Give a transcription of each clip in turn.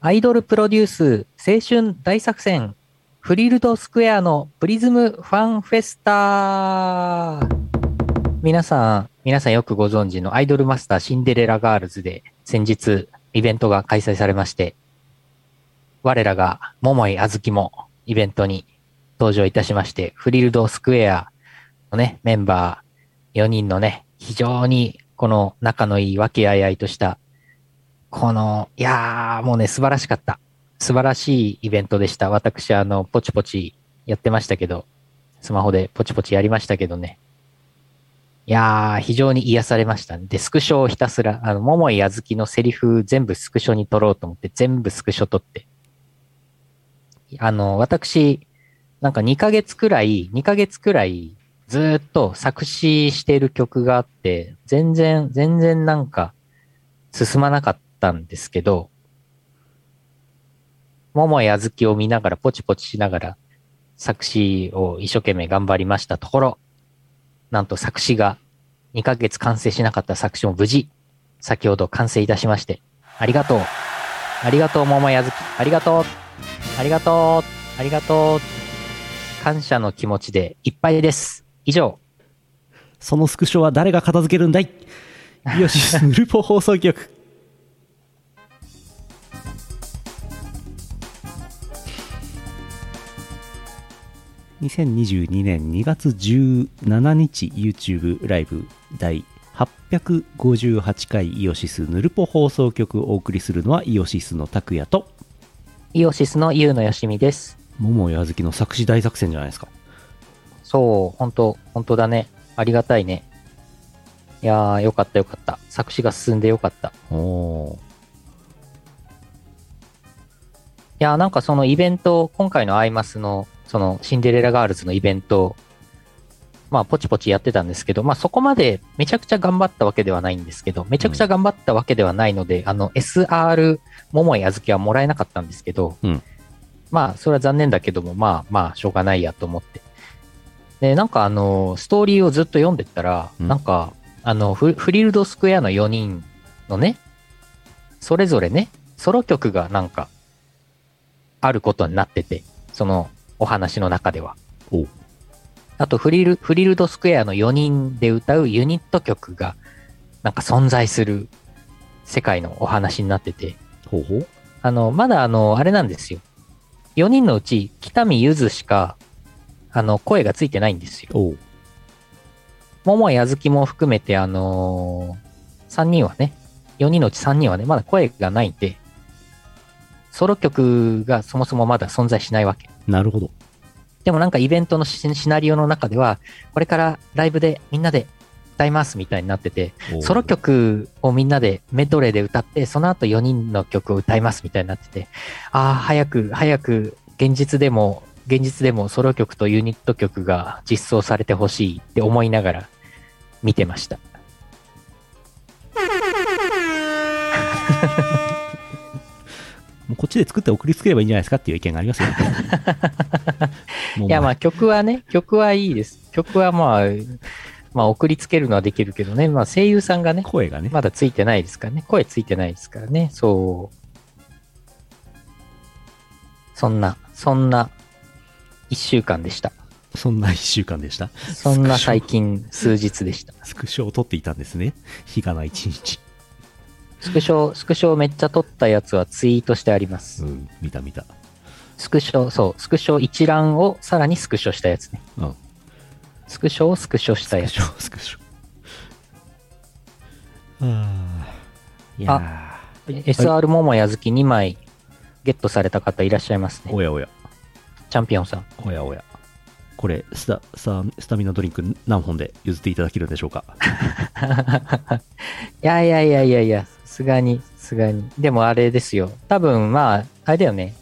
アイドルプロデュース青春大作戦フリルドスクエアのプリズムファンフェスタ。皆さん、皆さんよくご存知のアイドルマスターシンデレラガールズで先日イベントが開催されまして、我らが桃井あずきもイベントに登場いたしまして、フリルドスクエアのね、メンバー4人のね、非常にこの仲のいい和気あいあいとした、この、いやー、もうね、素晴らしかった。素晴らしいイベントでした。私、あの、ポチポチやってましたけど、スマホでポチポチやりましたけどね。いやー、非常に癒されましたね。で、スクショをひたすら、あの、桃井あずきのセリフ全部スクショに撮ろうと思って、全部スクショ撮って。あの、私、なんか2ヶ月くらい、2ヶ月くらい、ずっと作詞してる曲があって、全然、全然なんか、進まなかったんですけど、桃井あずきを見ながら、ポチポチしながら、作詞を一生懸命頑張りましたところ、なんと作詞が2ヶ月完成しなかった作詞も無事、先ほど完成いたしまして、ありがとう。ありがとう、桃井あずき。ありがとう。ありがとう。ありがとう。感謝の気持ちでいっぱいです。以上。そのスクショは誰が片付けるんだい？イオシスヌルポ放送局2022年2月17日 YouTube ライブ第858回イオシスヌルポ放送局をお送りするのはイオシスの拓也とイオシスのゆうのよしみです。桃井あずきの作詞大作戦じゃないですかそう、本当本当だね。ありがたいね。いやー、よかったよかった。作詞が進んでよかった。おおーいやー、なんかそのイベント、今回のアイマスの、そのシンデレラガールズのイベント、まあ、ポチポチやってたんですけど、まあ、そこまでめちゃくちゃ頑張ったわけではないんですけど、めちゃくちゃ頑張ったわけではないので、あの、SR 桃井あずきはもらえなかったんですけど、うん。まあ、それは残念だけども、まあ、まあ、しょうがないやと思って。で、なんかあの、ストーリーをずっと読んでったら、うん。なんか、あのフ、フリルドスクエアの4人のね、それぞれね、ソロ曲がなんか、あることになってて、そのお話の中では。あとフリル、フリルドスクエアの4人で歌うユニット曲が、なんか存在する世界のお話になってて、ほうほうあの、まだあの、あれなんですよ。4人のうち、北見ゆずしか、あの、声がついてないんですよ。桃井あずきも含めて、あのー、3人はね、4人のうち3人はね、まだ声がないんで、ソロ曲がそもそもまだ存在しないわけ。なるほどでもなんかイベントのシシナリオの中では、これからライブでみんなで歌いますみたいになってて、ソロ曲をみんなでメドレーで歌って、その後4人の曲を歌いますみたいになってて、ああ、早く、早く、現実でも、現実でもソロ曲とユニット曲が実装されてほしいって思いながら見てました。こっちで作って送りつければいいんじゃないですかっていう意見がありますよ。も ういや、まあ曲はね、曲はいいです。曲はまあ、まあ送りつけるのはできるけどね、まあ声優さんがね、声がね、まだついてないですからね。声ついてないですからね。そう。そんな、そんな一週間でした。そんな一週間でした？そんな最近数日でした。スクショを撮っていたんですね。日がない一日。スクショ、スクショめっちゃ撮ったやつはツイートしてあります。うん、見た見た。スクショ、そう、スクショ一覧をさらにスクショしたやつね。うん。スクショをスクショしたやつ。スクショ、スクショ。はあ。いや SR 桃やずき2枚ゲットされた方いらっしゃいますー、ね。おやおや、チャンピオンさん。おやおや。これ、スタ、さスタミナドリンク何本で譲っていただけるんでしょうか？いやいやいやいやいや、さすがに、さすがに。でもあれですよ。多分まあ、あれだよね。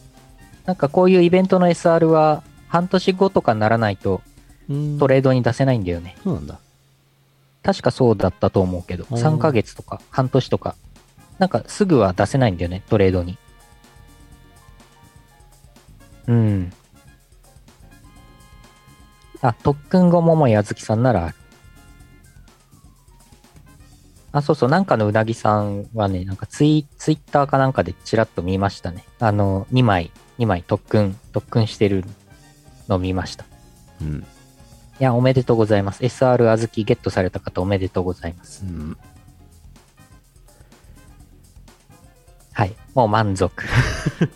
なんかこういうイベントの SR は半年後とかにならないとうんトレードに出せないんだよね。そうなんだ。確かそうだったと思うけど、おー3ヶ月とか半年とか、なんかすぐは出せないんだよね、トレードに。うん。あ、特訓後桃井あずきさんならある。あ、そうそう、なんかのうなぎさんはね、なんかツイツイッターかなんかでちらっと見ましたね。あの、2枚、2枚特訓、特訓してるのを見ました。うん。いや、おめでとうございます。SR あずきゲットされた方おめでとうございます。うん。はい。もう満足。も う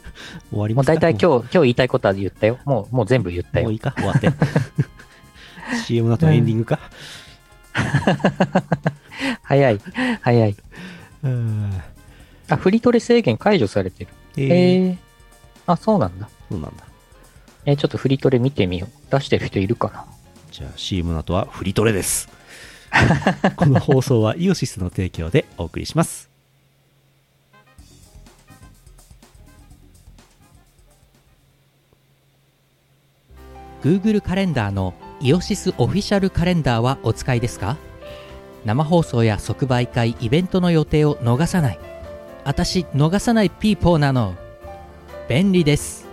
終わりますか大体今日、今日言いたいことは言ったよ。もう、もう全部言ったよもうい。いか終わって。CM の後エンディングか。早い。早い。うん。あ、フリトレ制限解除されてる。えへー、え。あ、そうなんだ。そうなんだ。えーちょっとフリトレ見てみよう。出してる人いるかなじゃあ CM の後はフリトレです。この放送はイオシスの提供でお送りします。Google カレンダーの IOSYS オフィシャルカレンダーはお使いですか？生放送や即売会イベントの予定を逃さない。私逃さない people なの。便利です。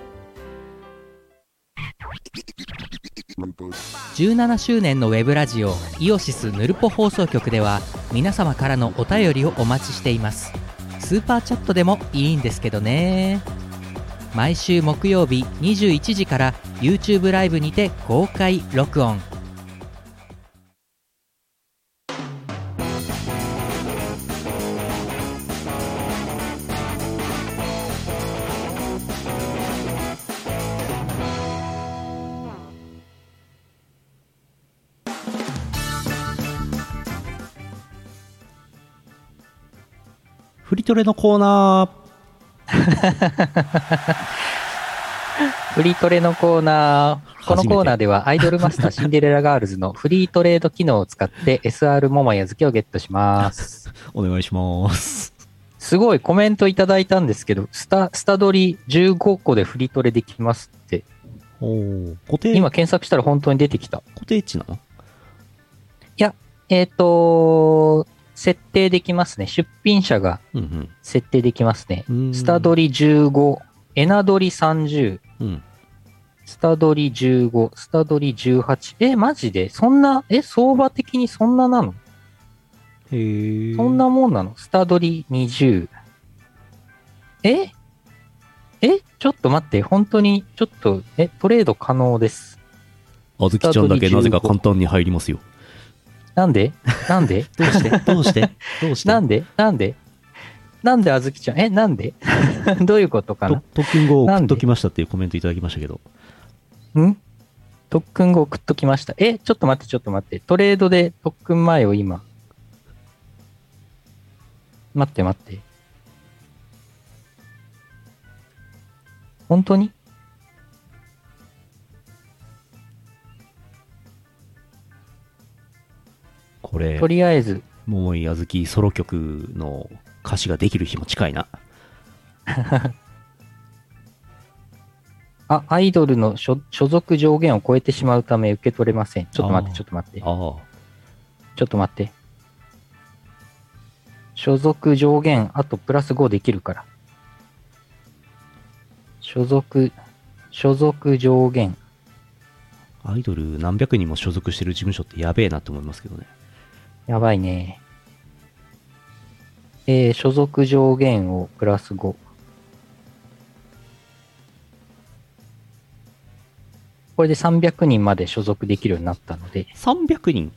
17周年のウェブラジオ IOSYS ぬるぽ放送局では皆様からのお便りをお待ちしています。スーパーチャットでもいいんですけどね。毎週木曜日21時から YouTube ライブにて公開録音。トレのコーナ フリートレのコーナー。このコーナーではアイドルマスターシンデレラガールズのフリートレード機能を使って SR 桃や漬けをゲットします。ー お願いします。すごいコメントいただいたんですけど、スタ、スタドリ15個でフリートレできますって。おー固定、今検索したら本当に出てきた。固定値なの？えっ、と、設定できますね。出品者がうん設定できますね。うん。スタドリ15、エナドリ30、うん。スタドリ15、スタドリ18。え、マジで？そんな、え、相場的にそんななの？へえ。そんなもんなの？スタドリ20。え？え？ちょっと待って、本当に、ちょっと、え、トレード可能です。あずきちゃんだけなぜか簡単に入りますよ。なんで？なんで？どうして？どうして？どうして？なんで？なんで？なんであずきちゃん？え、なんで？どういうことかとな特訓後送っときましたっていうコメントいただきましたけど。ん？特訓後送っときました。え、ちょっと待って、ちょっと待って。トレードで特訓前を今。待って待って。本当に？これと、りあえず、桃井あずきソロ曲の歌詞ができる日も近いな。あ、アイドルの所所属上限を超えてしまうため受け取れません。ちょっと待って、ちょっと待って。あちょっと待って。所属上限、あとプラス5できるから。所属、所属上限。あ。アイドル何百人も所属してる事務所ってやべえなって思いますけどね。やばいね。えー、所属上限をプラス5。これで300人まで所属できるようになったので、300人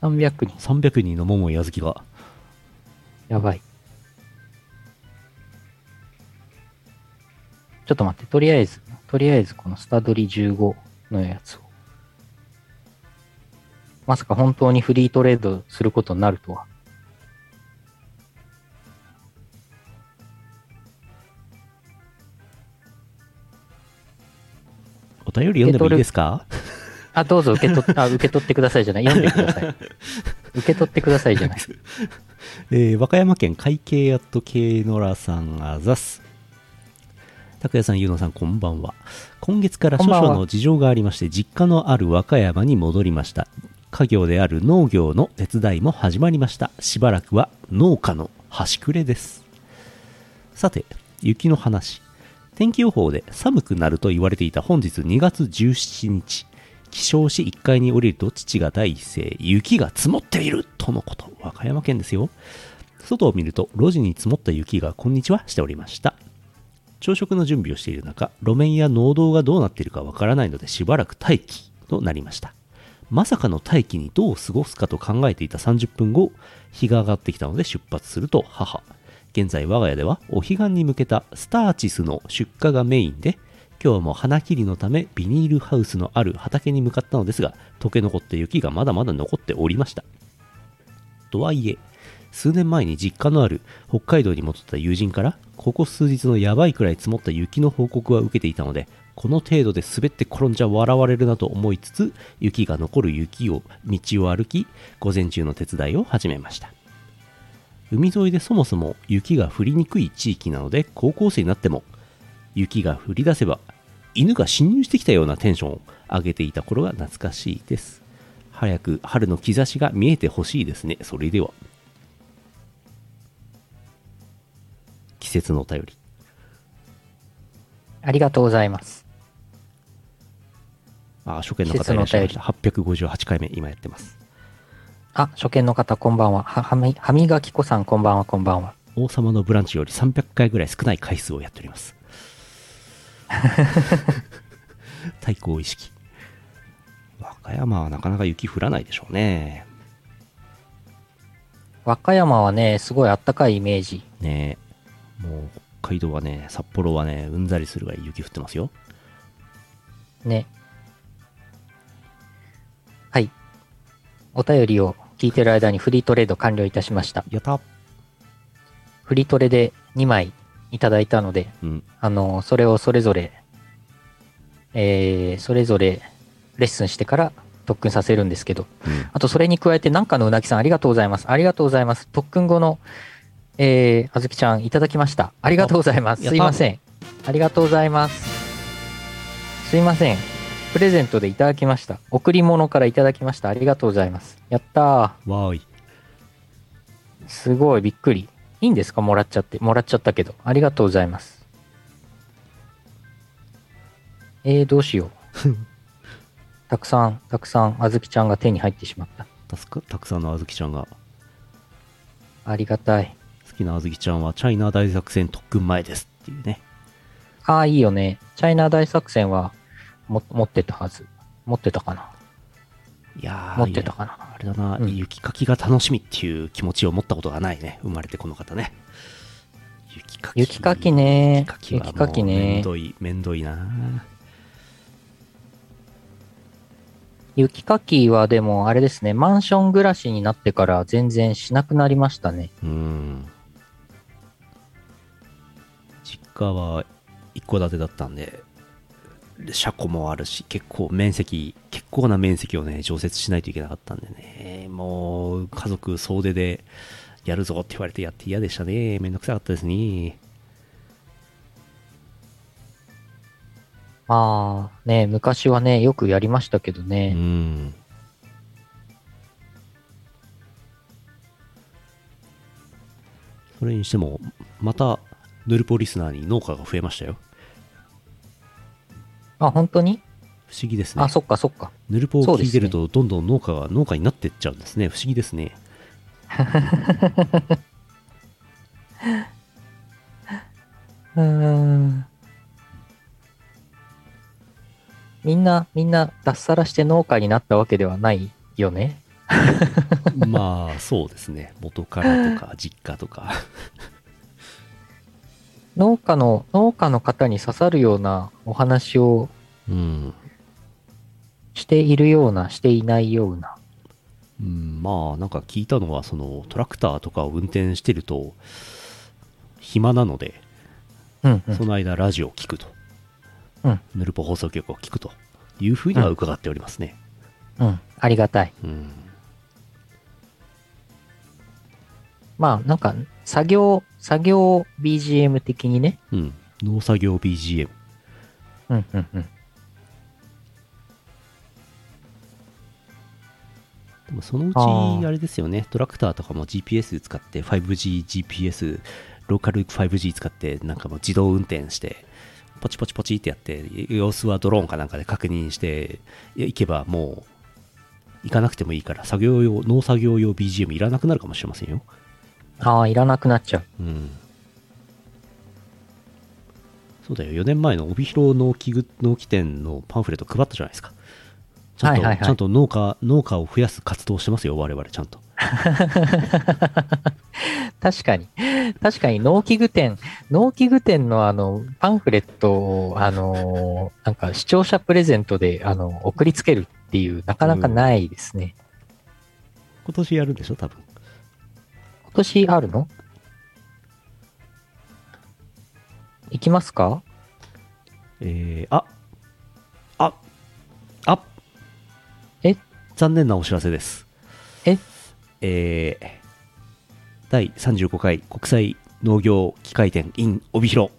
？300人。300人の桃井あずきが。やばい。ちょっと待って、とりあえず、とりあえずこのスタドリ15のやつを。まさか本当にフリートレードすることになるとは。お便り読んでもいいですか？あ、どうぞ受け取っ、あ、受け取ってくださいじゃない。読んでください。受け取ってくださいじゃない。えー和歌山県会計やっとけのらさんあざす。拓也さん、ゆうのさん、こんばんは。今月から少々の事情がありまして、実家のある和歌山に戻りました。家業である農業の手伝いも始まりました。しばらくは農家の端くれです。さて、雪の話。天気予報で寒くなると言われていた本日2月17日。起床し1階に降りると父が第一声、雪が積もっているとのこと。和歌山県ですよ。外を見ると路地に積もった雪がこんにちはしておりました。朝食の準備をしている中、路面や農道がどうなっているかわからないのでしばらく待機となりました。まさかの待機にどう過ごすかと考えていた30分後、日が上がってきたので出発すると母。現在我が家ではお彼岸に向けたスターチスの出荷がメインで、今日も花切りのためビニールハウスのある畑に向かったのですが、溶け残った雪がまだまだ残っておりました。とはいえ、数年前に実家のある北海道に戻った友人から、ここ数日のやばいくらい積もった雪の報告は受けていたので、この程度で滑って転んじゃ笑われるなと思いつつ、雪が残る雪を、道を歩き、午前中の手伝いを始めました。海沿いでそもそも雪が降りにくい地域なので、高校生になっても、雪が降り出せば、犬が侵入してきたようなテンションを上げていた頃が懐かしいです。早く春の兆しが見えてほしいですね。それでは。季節のお便り。ありがとうございます。あ、初見の方いらっしゃいました。858回目、今やってます。あ、初見の方、こんばんは。は、はみ、歯磨き粉さん、こんばんは、こんばんは。王様のブランチより300回ぐらい少ない回数をやっております。対抗意識。和歌山はなかなか雪降らないでしょうね。和歌山はね、すごいあったかいイメージ。ねえ。もう北海道はね、札幌はね、うんざりするぐらい雪降ってますよ。ね。はい。お便りを聞いてる間にフリートレード完了いたしました。やったフリートレで2枚いただいたので、うん。あの、それをそれぞれ、えー、それぞれレッスンしてから特訓させるんですけど、うん。あとそれに加えて、なんかのうなぎさんありがとうございます。ありがとうございます。特訓後の、えー、あずきちゃんいただきました。ありがとうございます。すいません。ありがとうございます。すいません。プレゼントでいただきました。贈り物からいただきました。ありがとうございます。やったー。わーい。すごいびっくり。いいんですか？もらっちゃって。もらっちゃったけど。ありがとうございます。えー、どうしよう。たくさん、たくさん、あずきちゃんが手に入ってしまった。助かたくさんのあずきちゃんが、ありがたい。好きなあずきちゃんはチャイナ大作戦特訓前ですっていうね。ああ、いいよね。チャイナ大作戦はも持ってたはず。持ってたかないやー持ってたかなあれだな、うん雪かきが楽しみっていう気持ちを持ったことがないね。生まれてこの方ね。雪かき。雪かきね雪かきはもう雪かきねめんどい、めんどいな雪かきはでもあれですね、マンション暮らしになってから全然しなくなりましたね。うん。家は一戸建てだったんで、車庫もあるし、結構面積、結構な面積をね、常設しないといけなかったんでね、もう家族総出でやるぞって言われてやって嫌でしたね。めんどくさかったですね。まあね、昔はね、よくやりましたけどうね。ん。それにしても、また、ヌルポリスナーに農家が増えましたよ。あ、本当に？不思議ですねあ、。そっかそっか。ヌルポを聞いてると、どんどん農家が農家になってっちゃうんですね。不思議ですね。うーん。みんな、みんな脱サラして農家になったわけではないよね。まあ、そうですね。元からとか、実家とか。農家の、農家の方に刺さるようなお話をうん。しているような、していないような。うん、まあ、なんか聞いたのは、その、トラクターとかを運転してると、暇なので、うん、うんそ。の間ラジオを聞くと。うんヌルポ放送局を聞くというふうには伺っておりますね。うん。ありがたい。うん。まあ、なんか、作業、作業 BGM 的にね。うん。農作業 BGM。うん、うん、うん。でもそのうち、あれですよね、トラクターとかも GPS 使って 5G、GPS、ローカル 5G 使って、なんかもう自動運転して、ポチポチポチってやって、様子はドローンかなんかで確認して、いけばもう、行かなくてもいいから、作業用、農作業用 BGM いらなくなるかもしれませんよ。ああ、いらなくなっちゃう。うん。そうだよ、4年前の帯広農機具農機店のパンフレット配ったじゃないですか。ちゃんと、はいはいはいちゃんと農家、農家を増やす活動をしてますよ、我々ちゃんと。確かに。確かに農機具店、農機具店のあの、パンフレットを、あの、なんか視聴者プレゼントで、あの、送りつけるっていう、なかなかないですね。今年やるんでしょ、多分。今年あるの？行きますか？えー、あ、あ、あ、え？残念なお知らせです。え？えー、第35回国際農業機械展 in 帯広。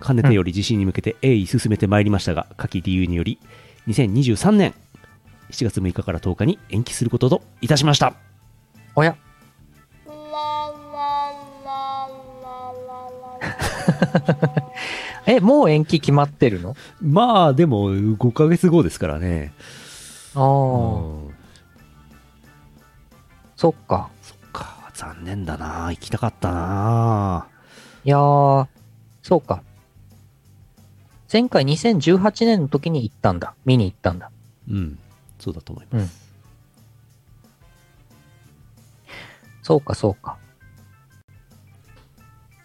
かねてより地震に向けて鋭意進めてまいりましたが、下記理由により、2023年7月6日から10日に延期することといたしました。おや。え、もう延期決まってるの？まあ、でも5ヶ月後ですからね。ああ、うんそっか。そっか、残念だな行きたかったないやー、そうか。前回2018年の時に行ったんだ。見に行ったんだ。うん、そうだと思います。そうか、そうか。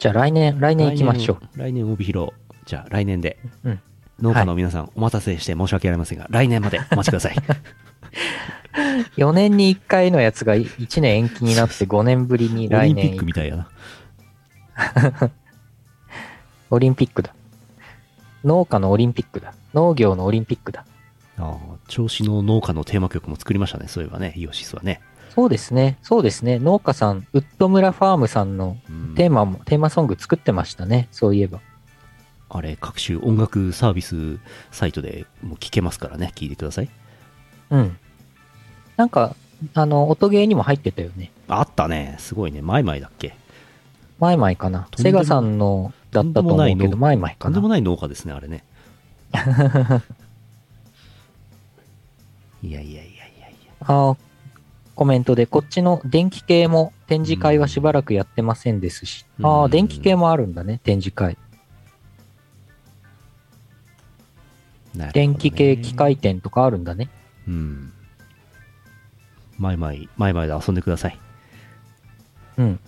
じゃあ来年、来年行きましょう。来年。来年帯広。じゃあ来年で。うん農家の皆さん、お待たせして申し訳ありませんが、来年までお待ちください。4年に1回のやつが1年延期になって 5年ぶりにオリンピ来年ックみたいやな。オリンピックだ。農家のオリンピックだ。農業のオリンピックだ。ああ、調子の農家のテーマ曲も作りましたね。そういえばね、イオシスはね。そうですね。そうですね。農家さん、ウッド村ファームさんのうんテーマも、テーマソング作ってましたね。そういえば。あれ、各種音楽サービスサイトでもう聴けますからね、聴いてください。うん。なんか、あの、音ゲーにも入ってたよね。あったね。すごいね。マイマイだっけ？マイマイかな。セガさんのだったと思うけど、マイマイかな。とんでもない農家ですね、あれね。いやいやいやいやいや。あーコメントで、こっちの電気系も展示会はしばらくやってませんですし。うんああ、電気系もあるんだね、展示会。ね電気系機械店とかあるんだね。うん。マイマイ、マイマイで遊んでください。うん。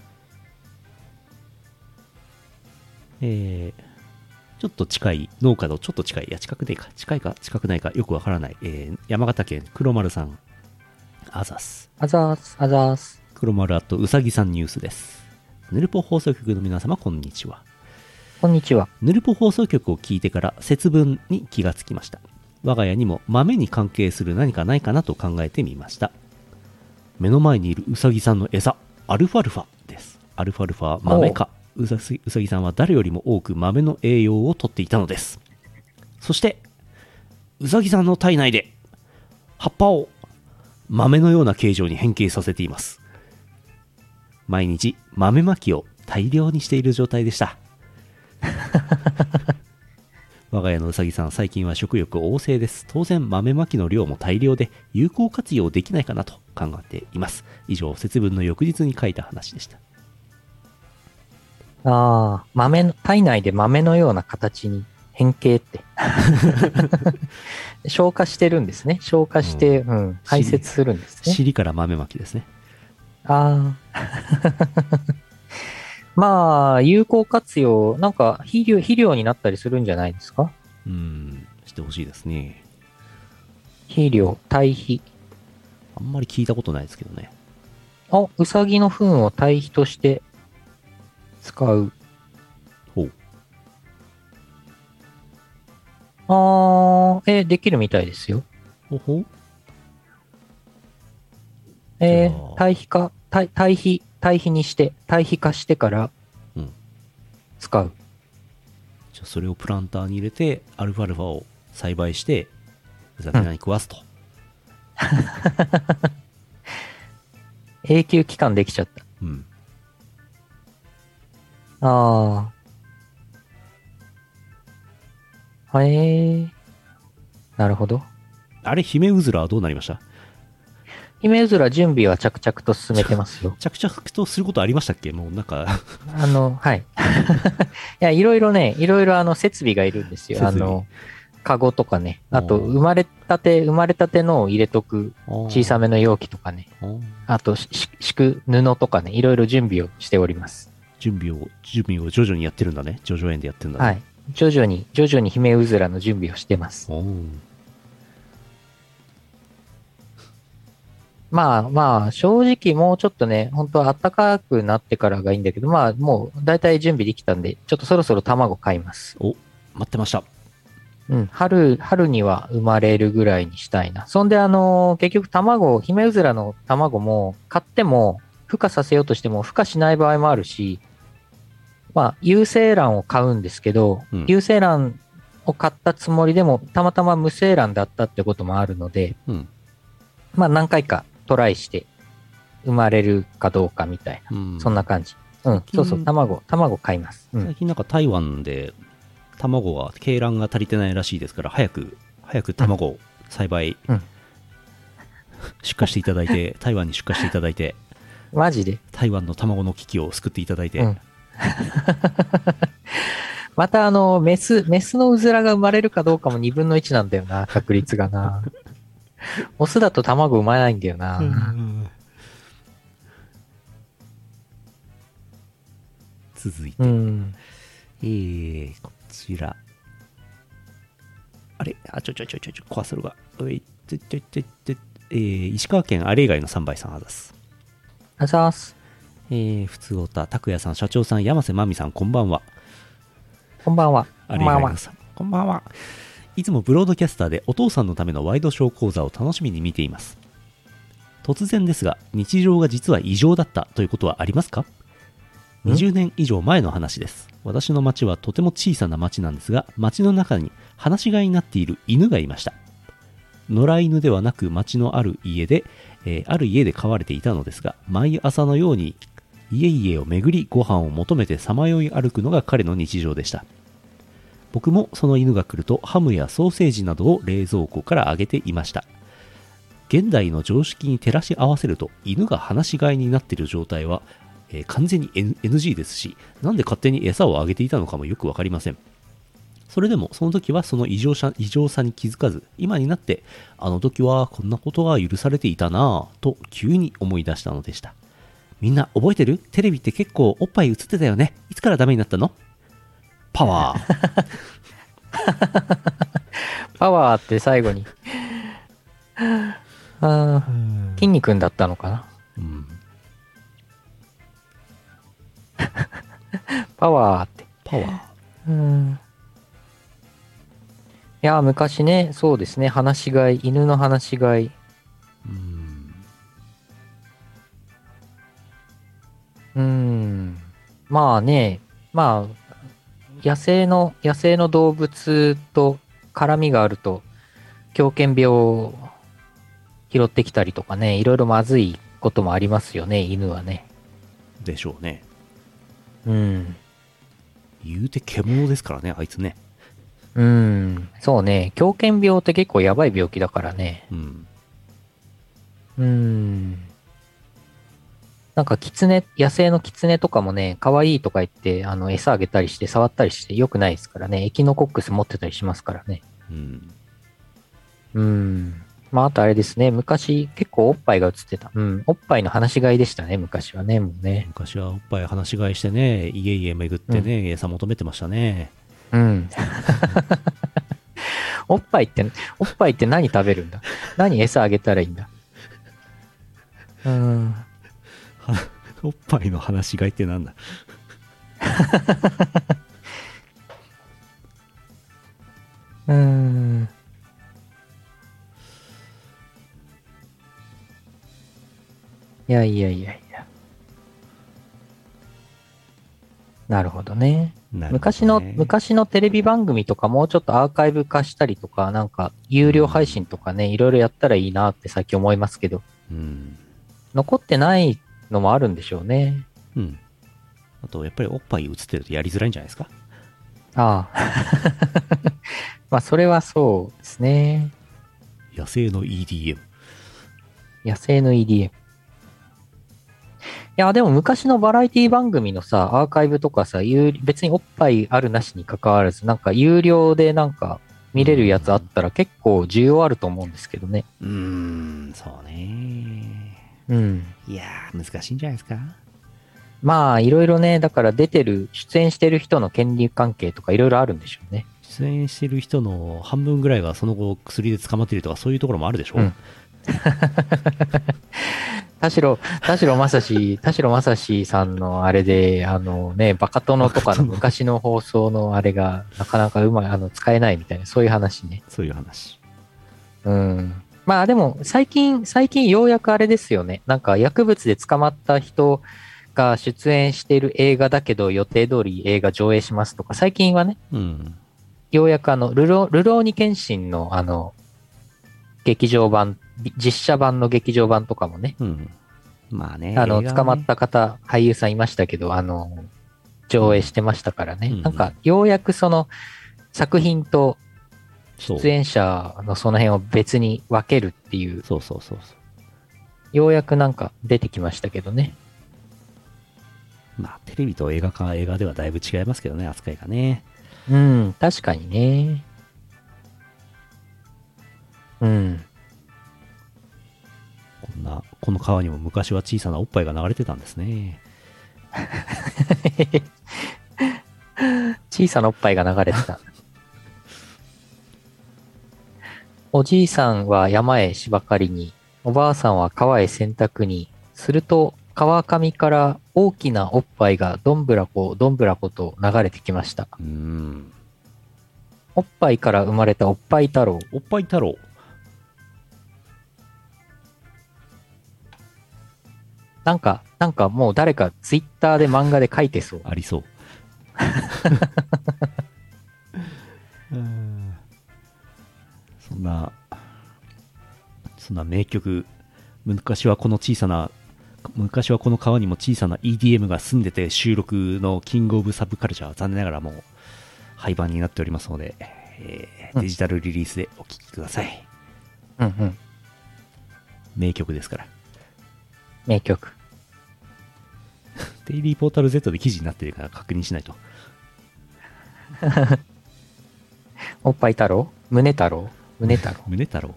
えー、ちょっと近い、農家のちょっと近い、いや、近くでいいか、近いか、近くないか、よくわからない、えー、山形県黒丸さん、あざす。あざーす、あざーす。黒丸あとうさぎさんニュースです。ヌルポ放送局の皆様、こんにちは。こんにちは。ヌルポ放送局を聞いてから節分に気がつきました。我が家にも豆に関係する何かないかなと考えてみました。目の前にいるうさぎさんの餌、アルファルファです。アルファルファは豆か。うさぎうさぎさんは誰よりも多く豆の栄養をとっていたのです。そして、うさぎさんの体内で葉っぱを豆のような形状に変形させています。毎日豆まきを大量にしている状態でした。我が家のうさぎさん、最近は食欲旺盛です。当然、豆まきの量も大量で、有効活用できないかなと考えています。以上、節分の翌日に書いた話でした。ああ、豆の、体内で豆のような形に変形って。消化してるんですね。消化して、うん、排泄するんですね。尻から豆まきですね。ああ。まあ、有効活用、なんか肥料、肥料になったりするんじゃないですか？うーん、してほしいですね。肥料、堆肥。あんまり聞いたことないですけどね。あ、うさぎの糞を堆肥として使う。ああ、え、できるみたいですよ。ほほ？えー、堆肥化、堆堆肥、堆肥にして、堆肥化してからうん。使う。じゃあ、それをプランターに入れて、アルファルファを栽培して、うさぎさんに食わすと。永久期間できちゃった。うん。ああ。へえ。なるほど。あれ、姫うずらはどうなりました？姫うずら準備は着々と進めてますよ。着々とすることありましたっけ？もうなんか、あの、はい。いや、いろいろね、いろいろあの、設備がいるんですよ。あの、カゴとかね。あと、生まれたて、生まれたてのを入れとく小さめ。めの容器とかね。あと、敷く布とかね、いろいろ準備をしております。準備を、準備を徐々にやってるんだね。徐々園でやってるんだね。はい。徐々に、徐々に姫うずらの準備をしてます。まあまあ、正直もうちょっとね、本当は暖かくなってからがいいんだけど、まあもう大体準備できたんで、ちょっとそろそろ卵買います。お、待ってました。うん、春、春には生まれるぐらいにしたいな。そんであの結局卵、姫うずらの卵も買っても、孵化させようとしても孵化しない場合もあるし、まあ、有精卵を買うんですけど、うん有精卵を買ったつもりでも、たまたま無精卵だったってこともあるので、うん。まあ何回かトライして生まれるかどうかみたいな、うん、そんな感じ。うん、そうそう、卵、卵買います。うん最。近なんか台湾で卵が、鶏卵が足りてないらしいですから、早く、早く卵を栽培、うん出荷していただいて、台湾に出荷していただいて、マジで？台湾の卵の危機を救っていただいて、うん またあの、メス、メスのうずらが生まれるかどうかも2分の1なんだよな、確率がな。オスだと卵産まないんだよな。続いて、うん。えー、こちら。あれ？あ、ちょちょちょちょちょ、壊せるが。おい、ちょちょちょちょ、えー、石川県あれ以外の3倍さんあざす。あざーす。えー、ふつおた、拓也さん、社長さん、山瀬まみさん、こんばんは。こんばんは。あれ以こんばんは。外のさん、こんばんは。いつもブロードキャスターでお父さんのためのワイドショー講座を楽しみに見ています。突然ですが、日常が実は異常だったということはありますか？ん ?20 年以上前の話です。私の町はとても小さな町なんですが、町の中に放し飼いになっている犬がいました。野良犬ではなく町のある家で、えーある家で飼われていたのですが、毎朝のように家々を巡りご飯を求めてさまよい歩くのが彼の日常でした。僕もその犬が来るとハムやソーセージなどを冷蔵庫からあげていました。現代の常識に照らし合わせると犬が放し飼いになっている状態は、えー完全に NG ですしなんで勝手に餌をあげていたのかもよくわかりません。それでもその時はその異常さ異常さに気づかず今になってあの時はこんなことが許されていたなぁと急に思い出したのでした。みんな覚えてる？テレビって結構おっぱい映ってたよねいつからダメになったの？パワー パワーって最後に。あー筋肉だったのかな？うん パワーって。パワーうん。いや、昔ね、そうですね、放し飼い、犬の放し飼い。うんうん。まあね、まあ、野生の、野生の動物と絡みがあると、狂犬病を拾ってきたりとかね、いろいろまずいこともありますよね、犬はね。でしょうねうん。言うて獣ですからねあいつねうん。そうね、狂犬病って結構やばい病気だからね。うんうん。なんか、キツネ、野生のキツネとかもね、可愛いとか言って、あの、餌あげたりして、触ったりして良くないですからね。エキノコックス持ってたりしますからね。うんうん。まあ、あとあれですね。昔、結構おっぱいが映ってた。うん。おっぱいの放し飼いでしたね、昔はね、もうね。昔はおっぱい放し飼いしてね家々巡ってね、餌求めてましたねうん。おっぱいって、おっぱいって何食べるんだ？何餌あげたらいいんだ？うん。おっぱいの放し飼いってなんだ？うん。いやいやいやいや。なるほどね。ね昔の、昔のテレビ番組とかもうちょっとアーカイブ化したりとか、なんか有料配信とかね、いろいろやったらいいなってさっき思いますけど、うん残ってないのもあるんでしょうね。うんあとやっぱりおっぱい映ってるとやりづらいんじゃないですか？ああ。まあ、それはそうですね。野生の EDM。野生の EDM。いや、でも昔のバラエティ番組のさ、アーカイブとかさ、有別におっぱいあるなしに関わらず、なんか有料でなんか見れるやつあったら結構需要あると思うんですけどね。うーん、そうね。うん。いやー、難しいんじゃないですか？まあ、いろいろね、だから出てる、出演してる人の権利関係とかいろいろあるんでしょうね。出演してる人の半分ぐらいがその後薬で捕まってるとかそういうところもあるでしょ、うん 田代、田代正史、田代正史さんのあれで、あのね、バカ殿とかの昔の放送のあれがなかなかうまい、あの、使えないみたいな、そういう話ね。そういう話。うん。まあでも、最近、最近ようやくあれですよね。なんか薬物で捕まった人が出演している映画だけど予定通り映画上映しますとか、最近はね、うん。ようやくあの、ルロ、ルローニケンシンのあの、劇場版、実写版の劇場版とかもね、うん。まあね。あの、ね捕まった方、俳優さんいましたけど、あの、上映してましたからね。うんなんか、ようやくその、作品と出演者のその辺を別に分けるっていう、そうそうそうそようやくなんか出てきましたけどね。う。まあ、テレビと映画か映画ではだいぶ違いますけどね、扱いがね。うん、確かにね。うん。こんな、この川にも昔は小さなおっぱいが流れてたんですね。小さなおっぱいが流れてた。おじいさんは山へ芝刈りに、おばあさんは川へ洗濯に、すると川上から大きなおっぱいがどんぶらこどんぶらこと流れてきました。おっぱいから生まれたおっぱい太郎。おっぱい太郎。なんか、なんかもう誰かツイッターで漫画で書いてそう。ありそう。うんそんな、名曲、昔はこの小さな、昔はこの川にも小さな EDM が住んでて収録のキングオブサブカルチャーは残念ながらもう廃盤になっておりますので、えーうんデジタルリリースでお聴きください。うんうん。名曲ですから。名曲。デイリーポータル Z で記事になってるから確認しないと。おっぱい太郎？胸太郎？胸太郎。胸太郎。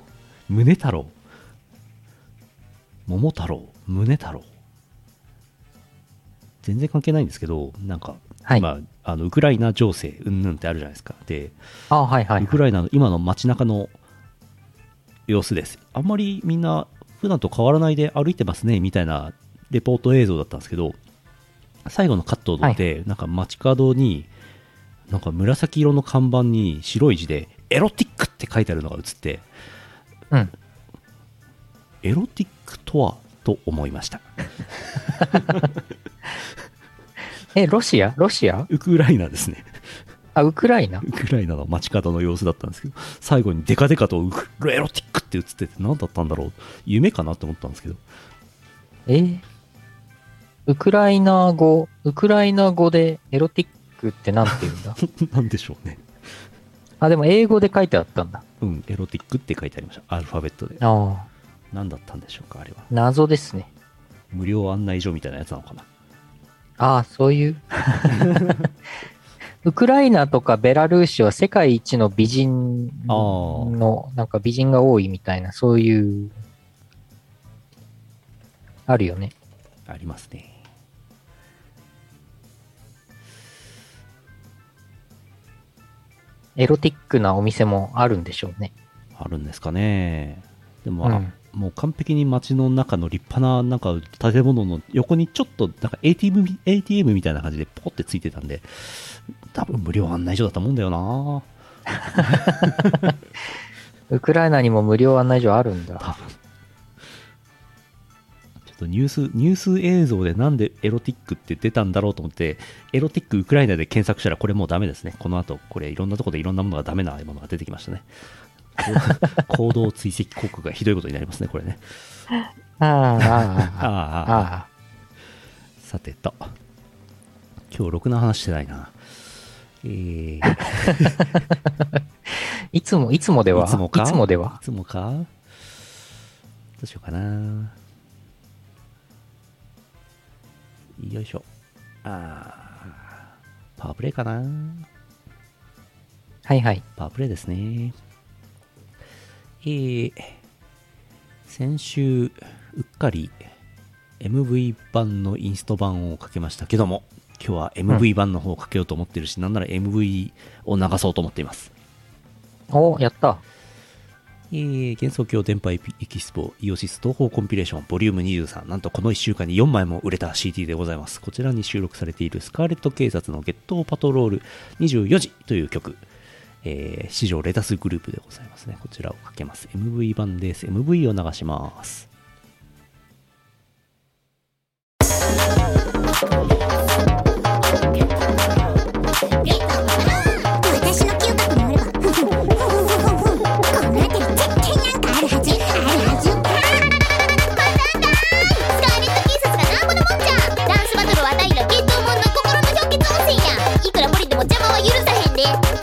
胸太郎。桃太郎。胸太郎。全然関係ないんですけどなんか、はい。今あのウクライナ情勢うんぬんってあるじゃないですか。で、あはいはい、ウクライナの今の街中の様子です。あんまりみんな普段と変わらないで歩いてますねみたいなレポート映像だったんですけど最後のカットで、なんか街角になんか紫色の看板に白い字でエロティックって書いてあるのが映ってうん。エロティックとはと思いました。え、ロシア？ロシア？ウクライナですね。あ、ウクライナ？ウクライナの街角の様子だったんですけど最後にデカデカとウクエロティックって映ってて何だったんだろう？夢かなって思ったんですけど。え？ウクライナ語、ウクライナ語でエロティックってなんて言うんだ？なんでしょうねあ、でも英語で書いてあったんだ。うんエロティックって書いてありましたアルファベットでああ、何だったんでしょうかあれは謎ですね。無料案内所みたいなやつなのかなああ、そういう？ウクライナとかベラルーシは世界一の美人の、なんか美人が多いみたいな、そういう、あるよね。ありますねエロティックなお店もあるんでしょうね。あるんですかねでも、あうんもう完璧に街の中の立派ななんか建物の横にちょっとなんか ATM, み ATM みたいな感じでポコってついてたんで多分無料案内所だったもんだよな ウクライナにも無料案内所あるんだ。多分とニュースニュース映像でなんでエロティックって出たんだろうと思ってエロティックウクライナで検索したらこれもうダメですね。この後これいろんなところでいろんなものがダメなものが出てきましたね。行動 追跡広告がひどいことになりますねこれね。ああ、ああ、ああああああ。さてと。今日ろくな話してないな。えー、いつも、いつもでは、いつもか？いつもでは？いつもか？どうしようかな。よいしょ。あーパワープレイかな。はいはい。パワープレイですね。えー、先週、うっかり MV 版のインスト版をかけましたけども、今日は MV 版の方をかけようと思ってるし、なんなら MV を流そうと思っています。おやった。えー、幻想郷電波エキスポイオシス東方コンピレーションボリューム23なんとこの1週間に4枚も売れた CD でございます。こちらに収録されているスカーレット警察のゲットパトロール。24時という曲。えー、史上レタスグループでございますね。こちらをかけます。MV 版です。MV を流します。許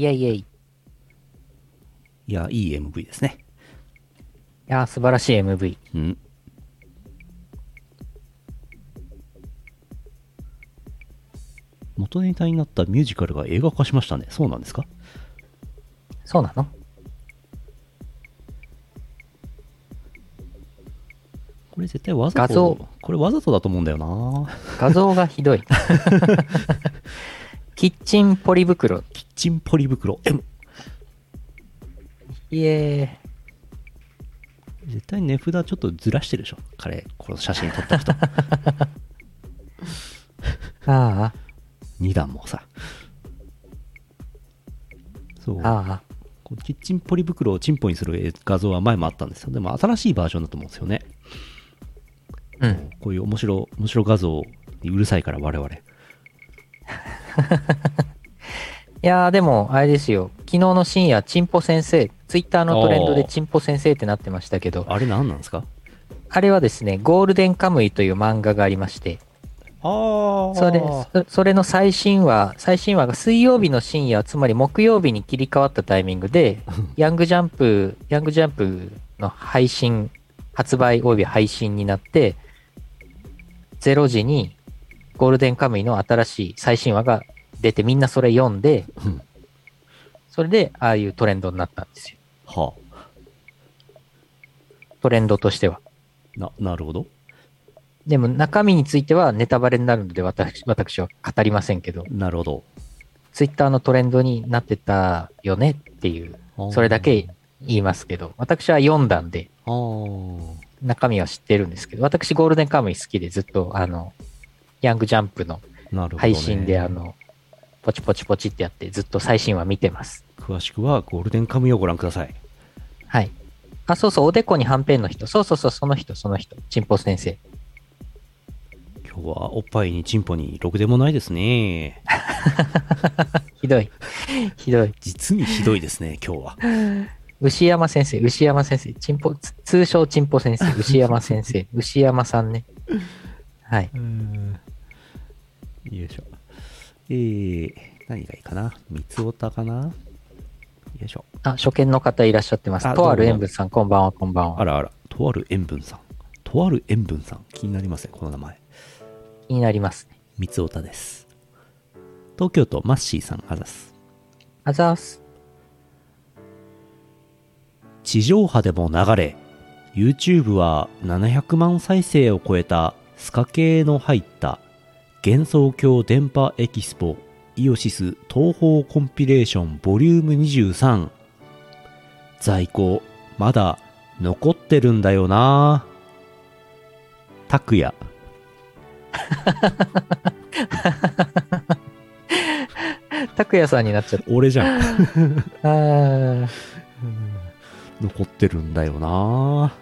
イェイイェイ。いいやいい MV ですね。やー、素晴らしい MV。うん。元ネタになったミュージカルが映画化しましたね。そうなんですか？そうなの？これ絶対わざと画像。これわざとだと思うんだよな。画像がひどい。キッチンポリ袋。キッチンポリ袋。M いえ絶対値札ちょっとずらしてるでしょ。彼この写真撮った人ー。あ2段もさ。そう。あ、あ。キッチンポリ袋をチンポにする画像は前もあったんですよ。でも新しいバージョンだと思うんですよね。うん。こういう面白面白画像にうるさいから我々 いやー、でも、あれですよ。昨日の深夜、チンポ先生、ツイッターのトレンドでチンポ先生ってなってましたけど、あれ何なんですか？あれはですね、ゴールデンカムイという漫画がありまして、ああそれ、そそれの最新話、最新話が水曜日の深夜、つまり木曜日に切り替わったタイミングで、ヤングジャンプ、ヤングジャンプの配信、発売及び配信になって、0時にゴールデンカムイの新しい最新話が出てみんなそれ読んで、うん。それでああいうトレンドになったんですよ。はトレンドとしては。あななるほど。でも中身についてはネタバレになるので私私は語りませんけど、なるほど。ツイッターのトレンドになってたよねっていう、それだけ言いますけど、私は読んだんで、中身は知ってるんですけど、私ゴールデンカムイ好きでずっと、あの、ヤングジャンプの配信で、あの、ポチポチポチってやってずっと最新話見てます。詳しくはゴールデンカムイをご覧くださいはい。あ、そうそう、おでこにはんぺんの人。そうそうそう、その人、その人。チンポ先生。今日はおっぱいにチンポにろくでもないですね。ひどい。ひどい。実にひどいですね、今日は。牛山先生、牛山先生。チンポ、つ通称チンポ先生。牛山先生。牛山さんね。はい。よいしょ。えー、何がいいかな？三つおたかな？よいしょ。あ、初見の方いらっしゃってます。あとある塩分さん、こんばんは、こんばんは。あらあら、とある塩分さん。とある塩分さん。気になりますね、この名前。気になりますね。三つおたです。東京都マッシーさんあざす。あざーす。地上波でも流れ YouTube は700万再生を超えたスカ系の入った幻想郷電波エキスポイオシス東方コンピレーションボリューム23在庫まだ残ってるんだよな。拓也。拓也さんになっちゃっ俺じゃん。た。あー。残ってるんだよな。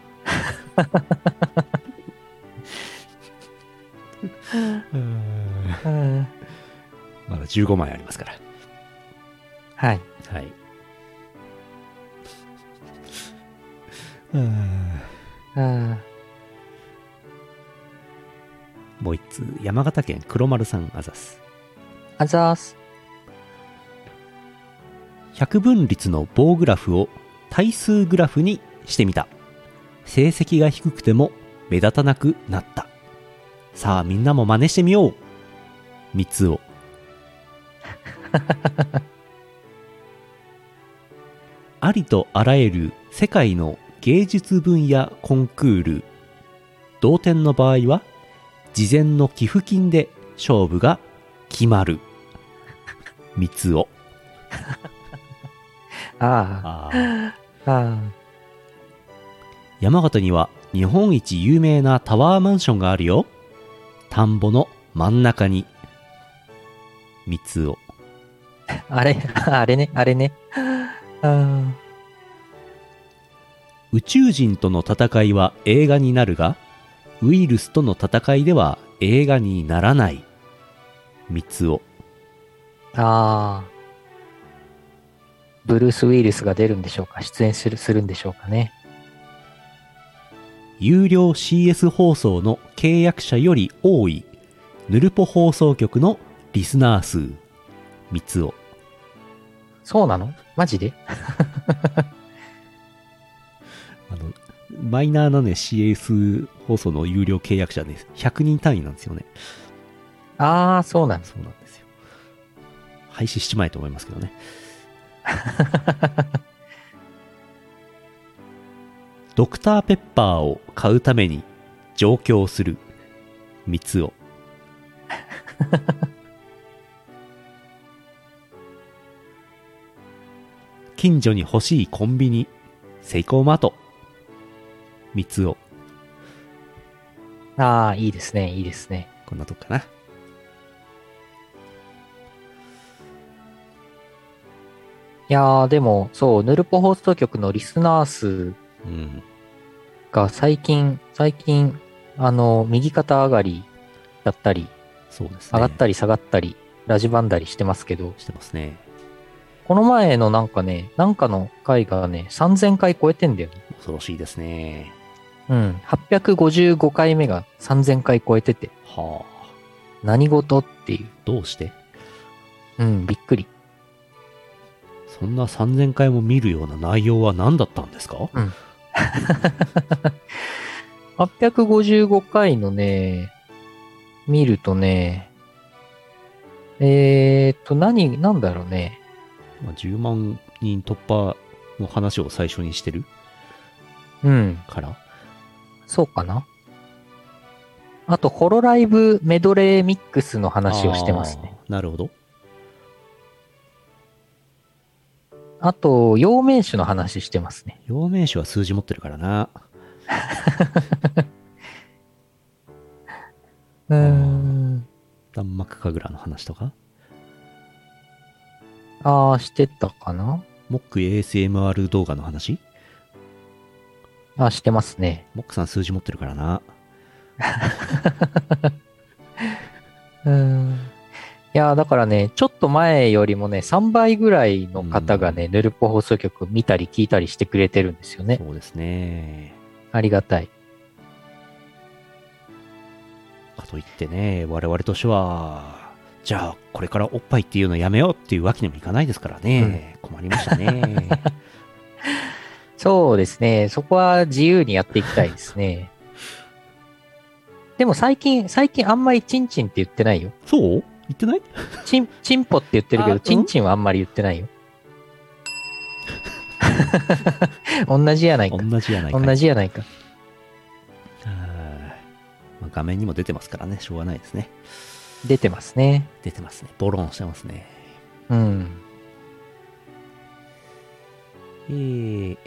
う んまだ15枚ありますから。はい。はい。あもう一通山形県黒丸さんあざす。ーあざーす。百分率の棒グラフを対数グラフにしてみた。成績が低くても目立たなくなった。さあみんなも真似してみよう三つを ありとあらゆる世界の芸術分野コンクール同点の場合は事前の寄付金で勝負が決まる三つを ああ。あ山形には日本一有名なタワーマンションがあるよ。田んぼの真ん中に。三つを。あ。あれ、あれね、あれね？あ宇宙人との戦いは映画になるが、ウイルスとの戦いでは映画にならない。三つを。あ。ああ。ブルース・ウィリスが出るんでしょうか？出演する、するんでしょうかね？有料 CS 放送の契約者より多い、ヌルポ放送局のリスナー数。三つを。そうなの？マジで？あの、マイナーなね、CS 放送の有料契約者ね、100人単位なんですよね。ああ、そうなん。そうなんですよ。廃止しちまえと思いますけどね。ドクターペッパーを買うために上京する三つを。近所に欲しいコンビニ、セイコーマート。三つを。ああ、いいですね、いいですね。こんなとこかな。いやー、でも、そう、ヌルポ放送局のリスナー数うん。が最近、最近、あの、右肩上がりだったり、そうですね。上がったり下がったり、ラジバンだりしてますけど、してますね。この前のなんかね、なんかの回がね、3000回超えてんだよね。恐ろしいですね。うん。855回目が3000回超えてて、はあ。何事っていう。どうして？うん、びっくり。そんな3000回も見るような内容は何だったんですか？855回のね、見るとね、えーっと、何、なんだろうね。まあ、10万人突破の話を最初にしてるうん、からそうかな。あと、ホロライブメドレーミックスの話をしてますね。なるほど。あと、陽明酒の話してますね。陽明酒は数字持ってるからな。うーん。弾幕神楽の話とか。ああ、してたかな？モック ASMR 動画の話？あ、してますね。モックさん数字持ってるからな。うん。いや、だからね、ちょっと前よりもね、3倍ぐらいの方がね、ヌルポ放送局見たり聞いたりしてくれてるんですよね。そうですね。ありがたい。かといってね、我々としては、じゃあ、これからおっぱいっていうのやめようっていうわけにもいかないですからね。困りましたね。そうですね。そこは自由にやっていきたいですね。でも最近、最近あんまりチンチンって言ってないよ。そう？言ってない？チン、チンポって言ってるけど、チンチンはあんまり言ってないよ。同じやないか。同じやないかい。同じやないか。はいまあ画面にも出てますからね、しょうがないですね。出てますね。出てますね。ボロンしてますね。うん。えー、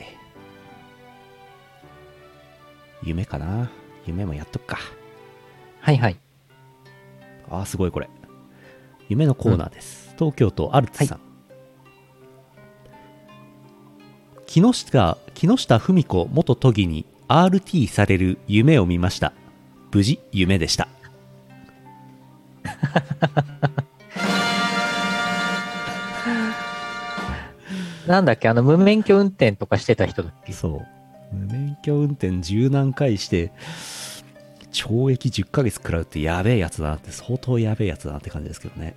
夢かな？夢もやっとくか。はいはい。あー、すごいこれ。夢のコーナーです。東京都アルツさん。木下、木下富美子元都議に RT される夢を見ました。無事、夢でした。なんだっけ、あの、無免許運転とかしてた人だっけ？そう。無免許運転十何回して、懲役10ヶ月食らうってやべえやつだなって、相当やべえやつだなって感じですけどね。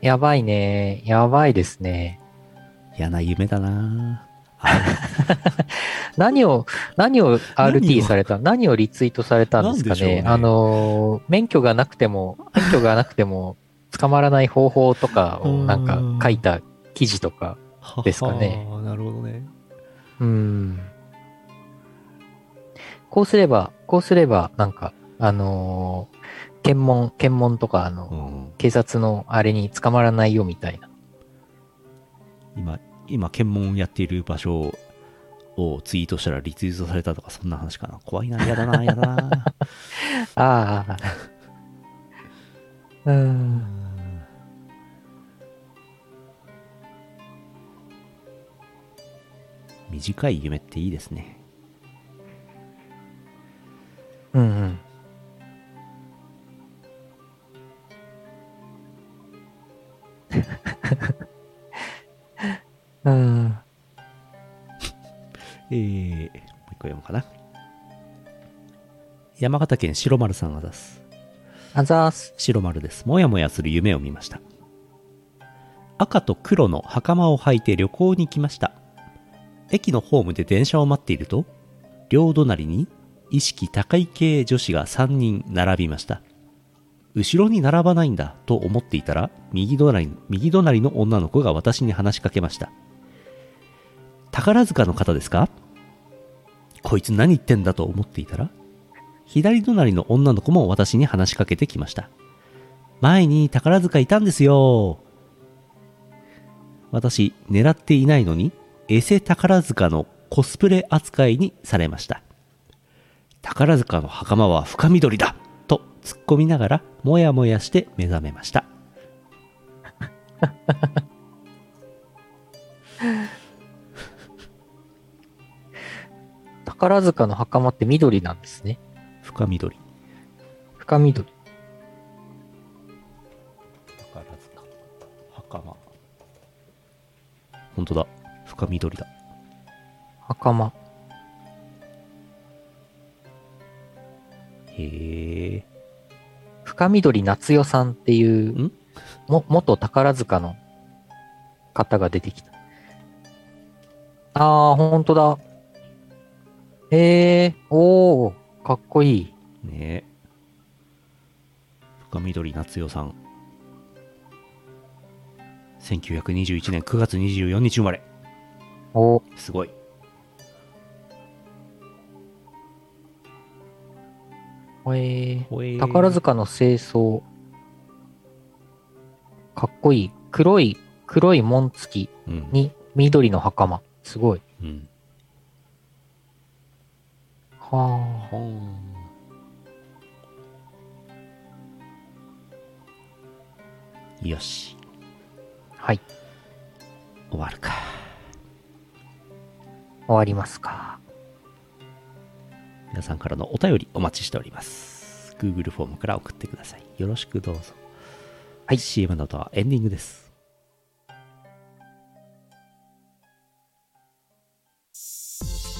やばいね。やばいですね。嫌な夢だな 何を、何を何 RT を？された？何をリツイートされたんですかね？ねあのー、免許がなくても、免許がなくても、捕まらない方法とかをなんか書いた記事とか。ですかねははなるほどね。うん。こうすれば、こうすれば、なんか、あのー検問、検問とか、あの、うん、警察のあれに捕まらないよみたいな。今、今、検問やっている場所をツイートしたらリツイートされたとか、そんな話かな。怖いな、やだな、やだな。ああ。うん。短い夢っていいですね。うんうん。うん。えー、もう一個読むかな。山形県白丸さんが出す。あざーす。白丸です。もやもやする夢を見ました。赤と黒の袴を履いて旅行に来ました。駅のホームで電車を待っていると、両隣に意識高い系女子が3人並びました。後ろに並ばないんだと思っていたら、右隣右隣の女の子が私に話しかけました。宝塚の方ですか？こいつ何言ってんだと思っていたら、左隣の女の子も私に話しかけてきました。前に宝塚いたんですよ。私、狙っていないのに、エセ宝塚のコスプレ扱いにされました。宝塚の袴は深緑だと突っ込みながら、もやもやして目覚めました。宝塚の袴って緑なんですね。深緑。深緑。宝塚。袴。本当だ。深緑だ。袴。へえ。深緑夏代さんっていうん？も、元宝塚の方が出てきた。ああ、ほんとだ。ええおー、かっこいい。ねえ。深緑夏代さん。1921年9月24日生まれ。おすごい。えほえー、宝塚の清掃。かっこいい。黒い、黒い紋付きうん。に緑の袴。すごい。うん。はほーん。よし。あ。はい。終わるか。終わりますか。皆さんからのお便りお待ちしております。Google フォームから送ってください。よろしくどうぞ。はい、CM の後はエンディングです。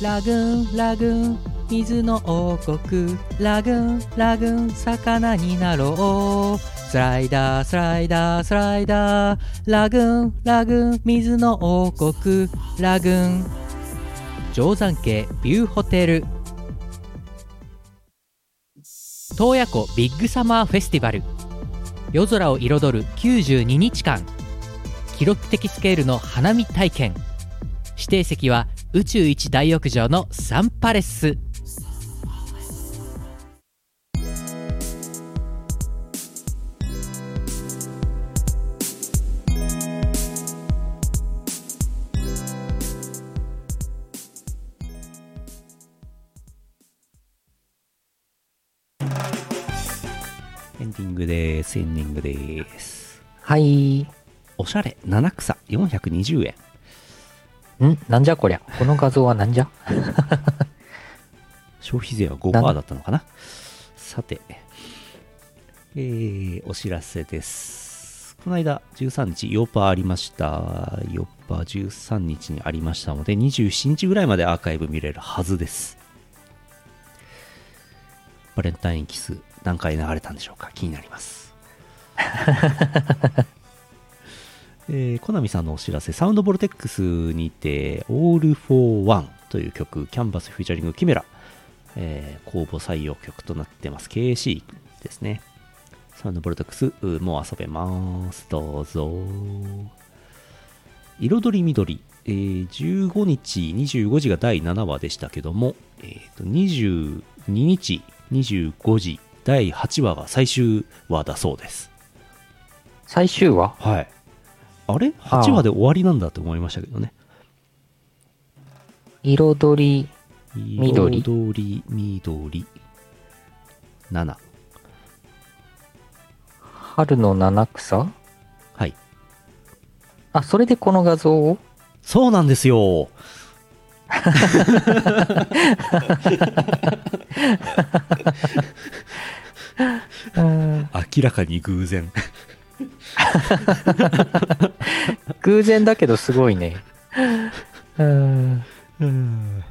ラグーンラグーン水の王国ラグーンラグーン魚になろう。スライダースライダースライダーラグーンラグーン水の王国ラグーン。定山渓ビューホテル。洞爺湖ビッグサマーフェスティバル。夜空を彩る92日間。記録的スケールの花火体験。指定席は宇宙一大浴場のサンパレス。です。エンディングです。はい。おしゃれ七草420円。ん？なんじゃこりゃ。この画像はなんじゃ？消費税は5%だったのかな？さて、えー、お知らせです。この間、13日、ヨーパーありました。ヨーパー13日にありましたので、27日ぐらいまでアーカイブ見れるはずです。バレンタインキス、何回流れたんでしょうか？気になります。えー、コナミさんのお知らせ、サウンドボルテックスにて、All for One という曲、キャンバスフューチャリングキメラ、えー公募採用曲となってます。KC ですね。サウンドボルテックスもう遊べます。どうぞ。彩り緑、えー15日、25時が第7話でしたけども、えーと22日、25時、第8話が最終話だそうです。最終話？はい。あれ？ああ ?8 話で終わりなんだと思いましたけどね。彩り、緑彩り緑7。春の七草？はい。あ、それでこの画像を？そうなんですよ。うん明らかに偶然。偶然だけどすごいね。うん。うん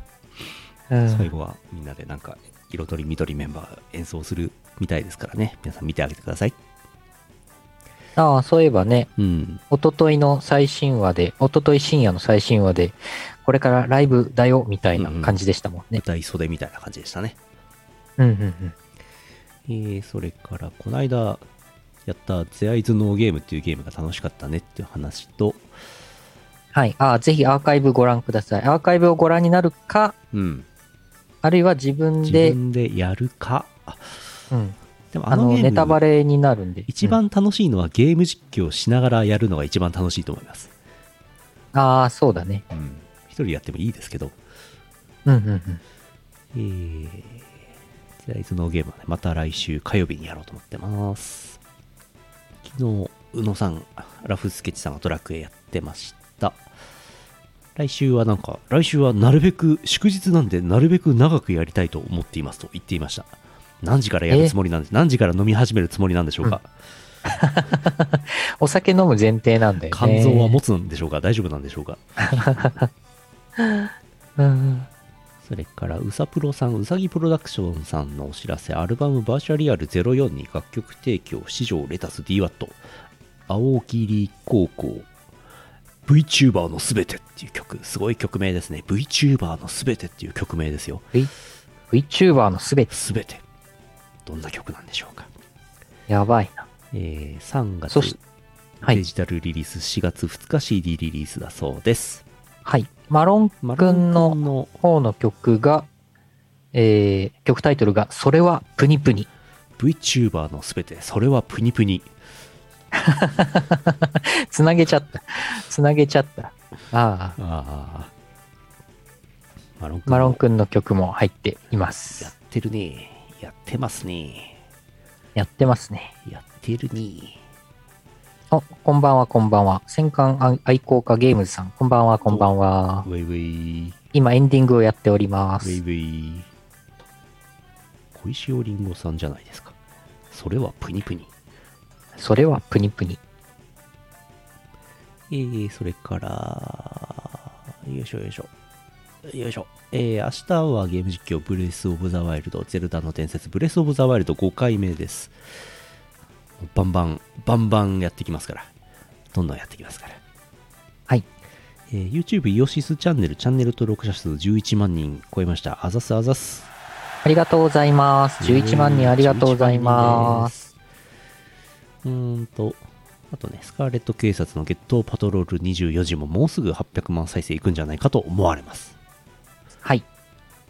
最後はみんなでなんか、色とり緑メンバー演奏するみたいですからね。皆さん見てあげてください。ああ、そういえばね、うん。一昨日の最新話で、一昨日深夜の最新話で、これからライブだよ、みたいな感じでしたもんね舞。台袖みたいな感じでしたね。うんうんうん。えー、それから、この間やった The Eyes No Game っていうゲームが楽しかったねっていう話と、はい。ああ、ぜひアーカイブご覧ください。アーカイブをご覧になるか、うん。あるいは自分自で、分でやるか。あうん。でもあの、ネタバレになるんで。一番楽しいのはゲーム実況しながらやるのが一番楽しいと思います。うんああ、そうだね。うん。一人やってもいいですけど、うんうんうん。えー、ジャイズのゲームはね、また来週火曜日にやろうと思ってます。昨日、宇野さん、ラフスケッチさんがドラクエやってました。来週はなんか、来週はなるべく、祝日なんで、なるべく長くやりたいと思っていますと言っていました。何時からやるつもりなんです何時から飲み始めるつもりなんでしょうか、お酒飲む前提なんだよね。肝臓は持つんでしょうか？大丈夫なんでしょうか？うん。それから、うさプロさん、うさぎプロダクションさんのお知らせ、アルバムバーチャリアル04に楽曲提供、四条レタス DWAT、青霧高校、VTuber のすべてっていう曲、すごい曲名ですね。VTuber のすべてっていう曲名ですよ。VTuber のすべて？すべて。どんな曲なんでしょうか？やばいな。えー、3月はいデジタルリリース、4月2日 CD リリースだそうです。はい。マロンくんの君の方の曲が、えー、曲タイトルが、それはプニプニ。VTuber のすべて、それはプニプニ。つなげちゃった。つなげちゃった。ああ。マロンくんの曲も入っていまやっす。てるね。やってますね。やってますね。やってるね。あ、こんばんは、こんばんは。戦艦愛好家ゲームズさん、こんばんは、こんばんはウ。ェイウェイ。今エンディングをやっておりまウェイす。ウェイ。小石おりんごさんじゃないですか。それはプニプニ。それはプニプニ。えー、それから、よいしょよいしょ。よいしょ。えー、明日はゲーム実況、ブレス・オブ・ザ・ワイルド、ゼルダの伝説、ブレス・オブ・ザ・ワイルド5回目です。バンバン、バンバンやってきますから。どんどんやってきますから。はい。えー YouTube イオシスチャンネル、チャンネル登録者数11万人超えました。あざすあざす。ありがとうございます。11万人ありがとうございます。うーんと、あとね、スカーレット警察のゲットパトロール24時ももうすぐ800万再生いくんじゃないかと思われます。はい。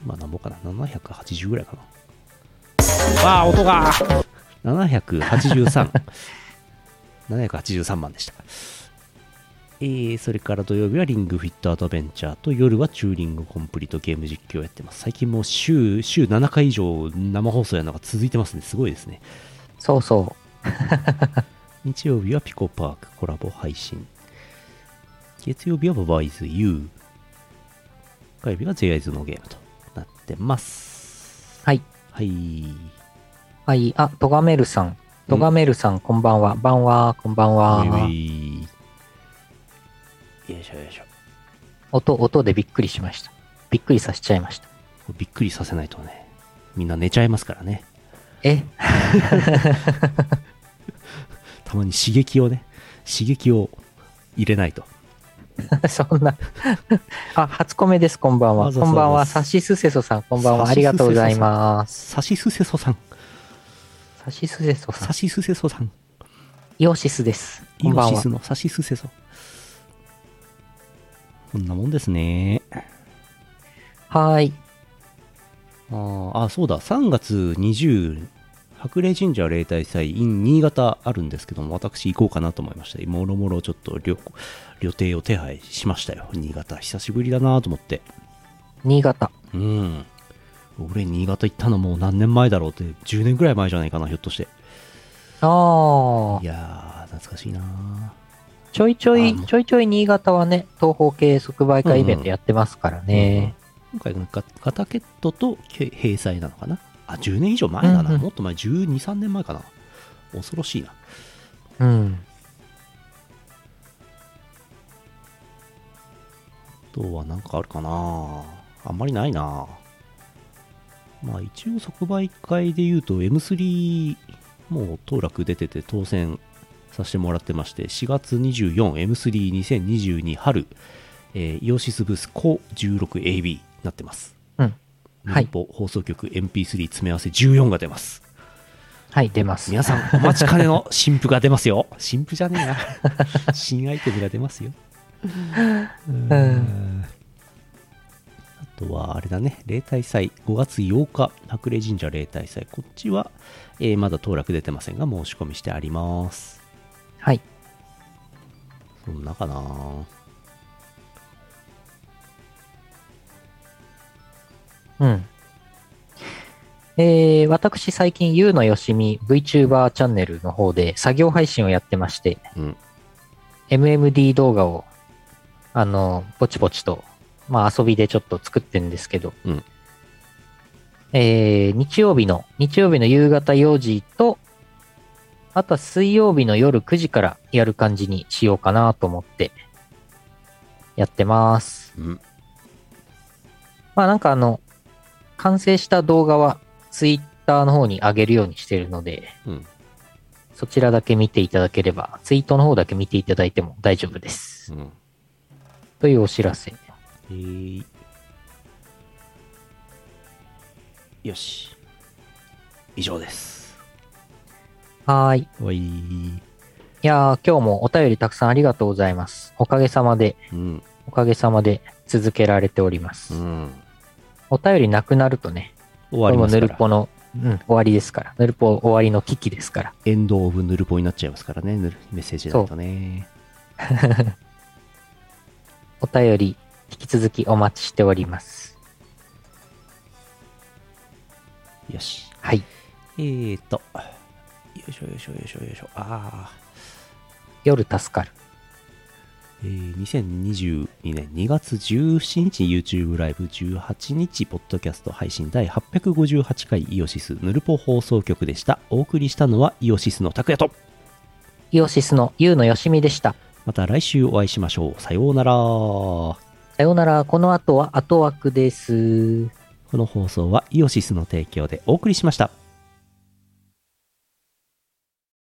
まあ、なんぼかな ?780 ぐらいかな。わあ、音が !783。783万でした。えー、それから土曜日はリングフィットアドベンチャーと夜はチューリングコンプリートゲーム実況をやってます。最近もう週、週7回以上生放送やるのが続いてますね。すごいですね。そうそ 日曜日はピコパークコラボ配信。月曜日はババイズ U。火曜日は J アイズのゲームとなってます。う。はい。はい。はい。あ、トガメルさん。トガメルさん、こんばんは。ばんは、こんばんは。よいしょよいしょ。音、音でびっくりしました。びっくりさせちゃいました。びっくりさせないとね、みんな寝ちゃいますからね。え？たまに刺激をね、刺激を入れないと。そんな。あ、初コメです。こんばんは。こんばんは。サシスセソさん、こんばんは。ありがとうございます。サシスセソさん。サシスセソさんサ。シスセソさん。イオシスです。こイオシス。のサシスセソ。こんなもんですね。はーい。あーあ、そうだ、3月20、白麗神社例大祭 in 新潟あるんですけども、私行こうかなと思いました。もろもろちょっと旅旅程を手配しましたよ。新潟、久しぶりだなと思って。新潟。うん。俺、新潟行ったのもう何年前だろうって、10年ぐらい前じゃないかな、ひょっとして。ああい。やー、懐かしいなちょいちょいちょいちょい新潟はね、東方系即売会イベントやってますからね。今回のガガタケットとけ閉鎖なのかな？あ、10年以上前だな。うんうんもっと前、12、3年前かな。恐ろしいな。うん。あとはなんかあるかなあんまりないなまあ一応即売会で言うと M3 もう当落出てて当選させてもらってまして4月 24M32022 春、えーイオシスブースコ 16AB になってます。うん。はい。放送局 MP3 詰め合わせ14が出ます。はい、出ます。皆さんお待ちかねの新譜が出ますよ。新譜じゃねえな。新アイテムが出ますよ。うん。あとは、あれだね、例大祭、5月8日、白麗神社例大祭、こっちは、えーまだ当落出てませんが、申し込みしてあります。はい。そんなかなうん。えー、私最近、ゆうのよしみ VTuber チャンネルの方で作業配信をやってまして、うん。MMD 動画を、あの、ぼちぼちと、まあ遊びでちょっと作ってるんですけど、うんえー、日曜日の、日曜日の夕方4時と、あとは水曜日の夜9時からやる感じにしようかなと思って、やってます。うん。まあなんかあの、完成した動画はツイッターの方に上げるようにしてるので、うん。そちらだけ見ていただければ、ツイートの方だけ見ていただいても大丈夫です。うん。というお知らせ。えー、よし。以上です。はーい。わい。いやー、今日もお便りたくさんありがとうございます。おかげさまで、うん。おかげさまで続けられております。うん。お便りなくなるとね、終わりますからこれもヌルポ。の、うん、終わりですから。ヌルポ終わりの危機ですから。エンドオブヌルポになっちゃいますからね、メッセージだとね。お便り、引き続きお待ちしております。よし。はい。えーと。よいしょよいしょよいしょよいしょ。ああ。夜助かる。えー2022年2月17日 YouTube ライブ18日ポッドキャスト配信第858回イオシスヌルポ放送局でしたお送りしたのはイオシスの拓也とイオシスのユウのよしみでした。また来週お会いしましょうさようならこさようなら。この後は後枠です。この放送はイオシスの提供でお送りしました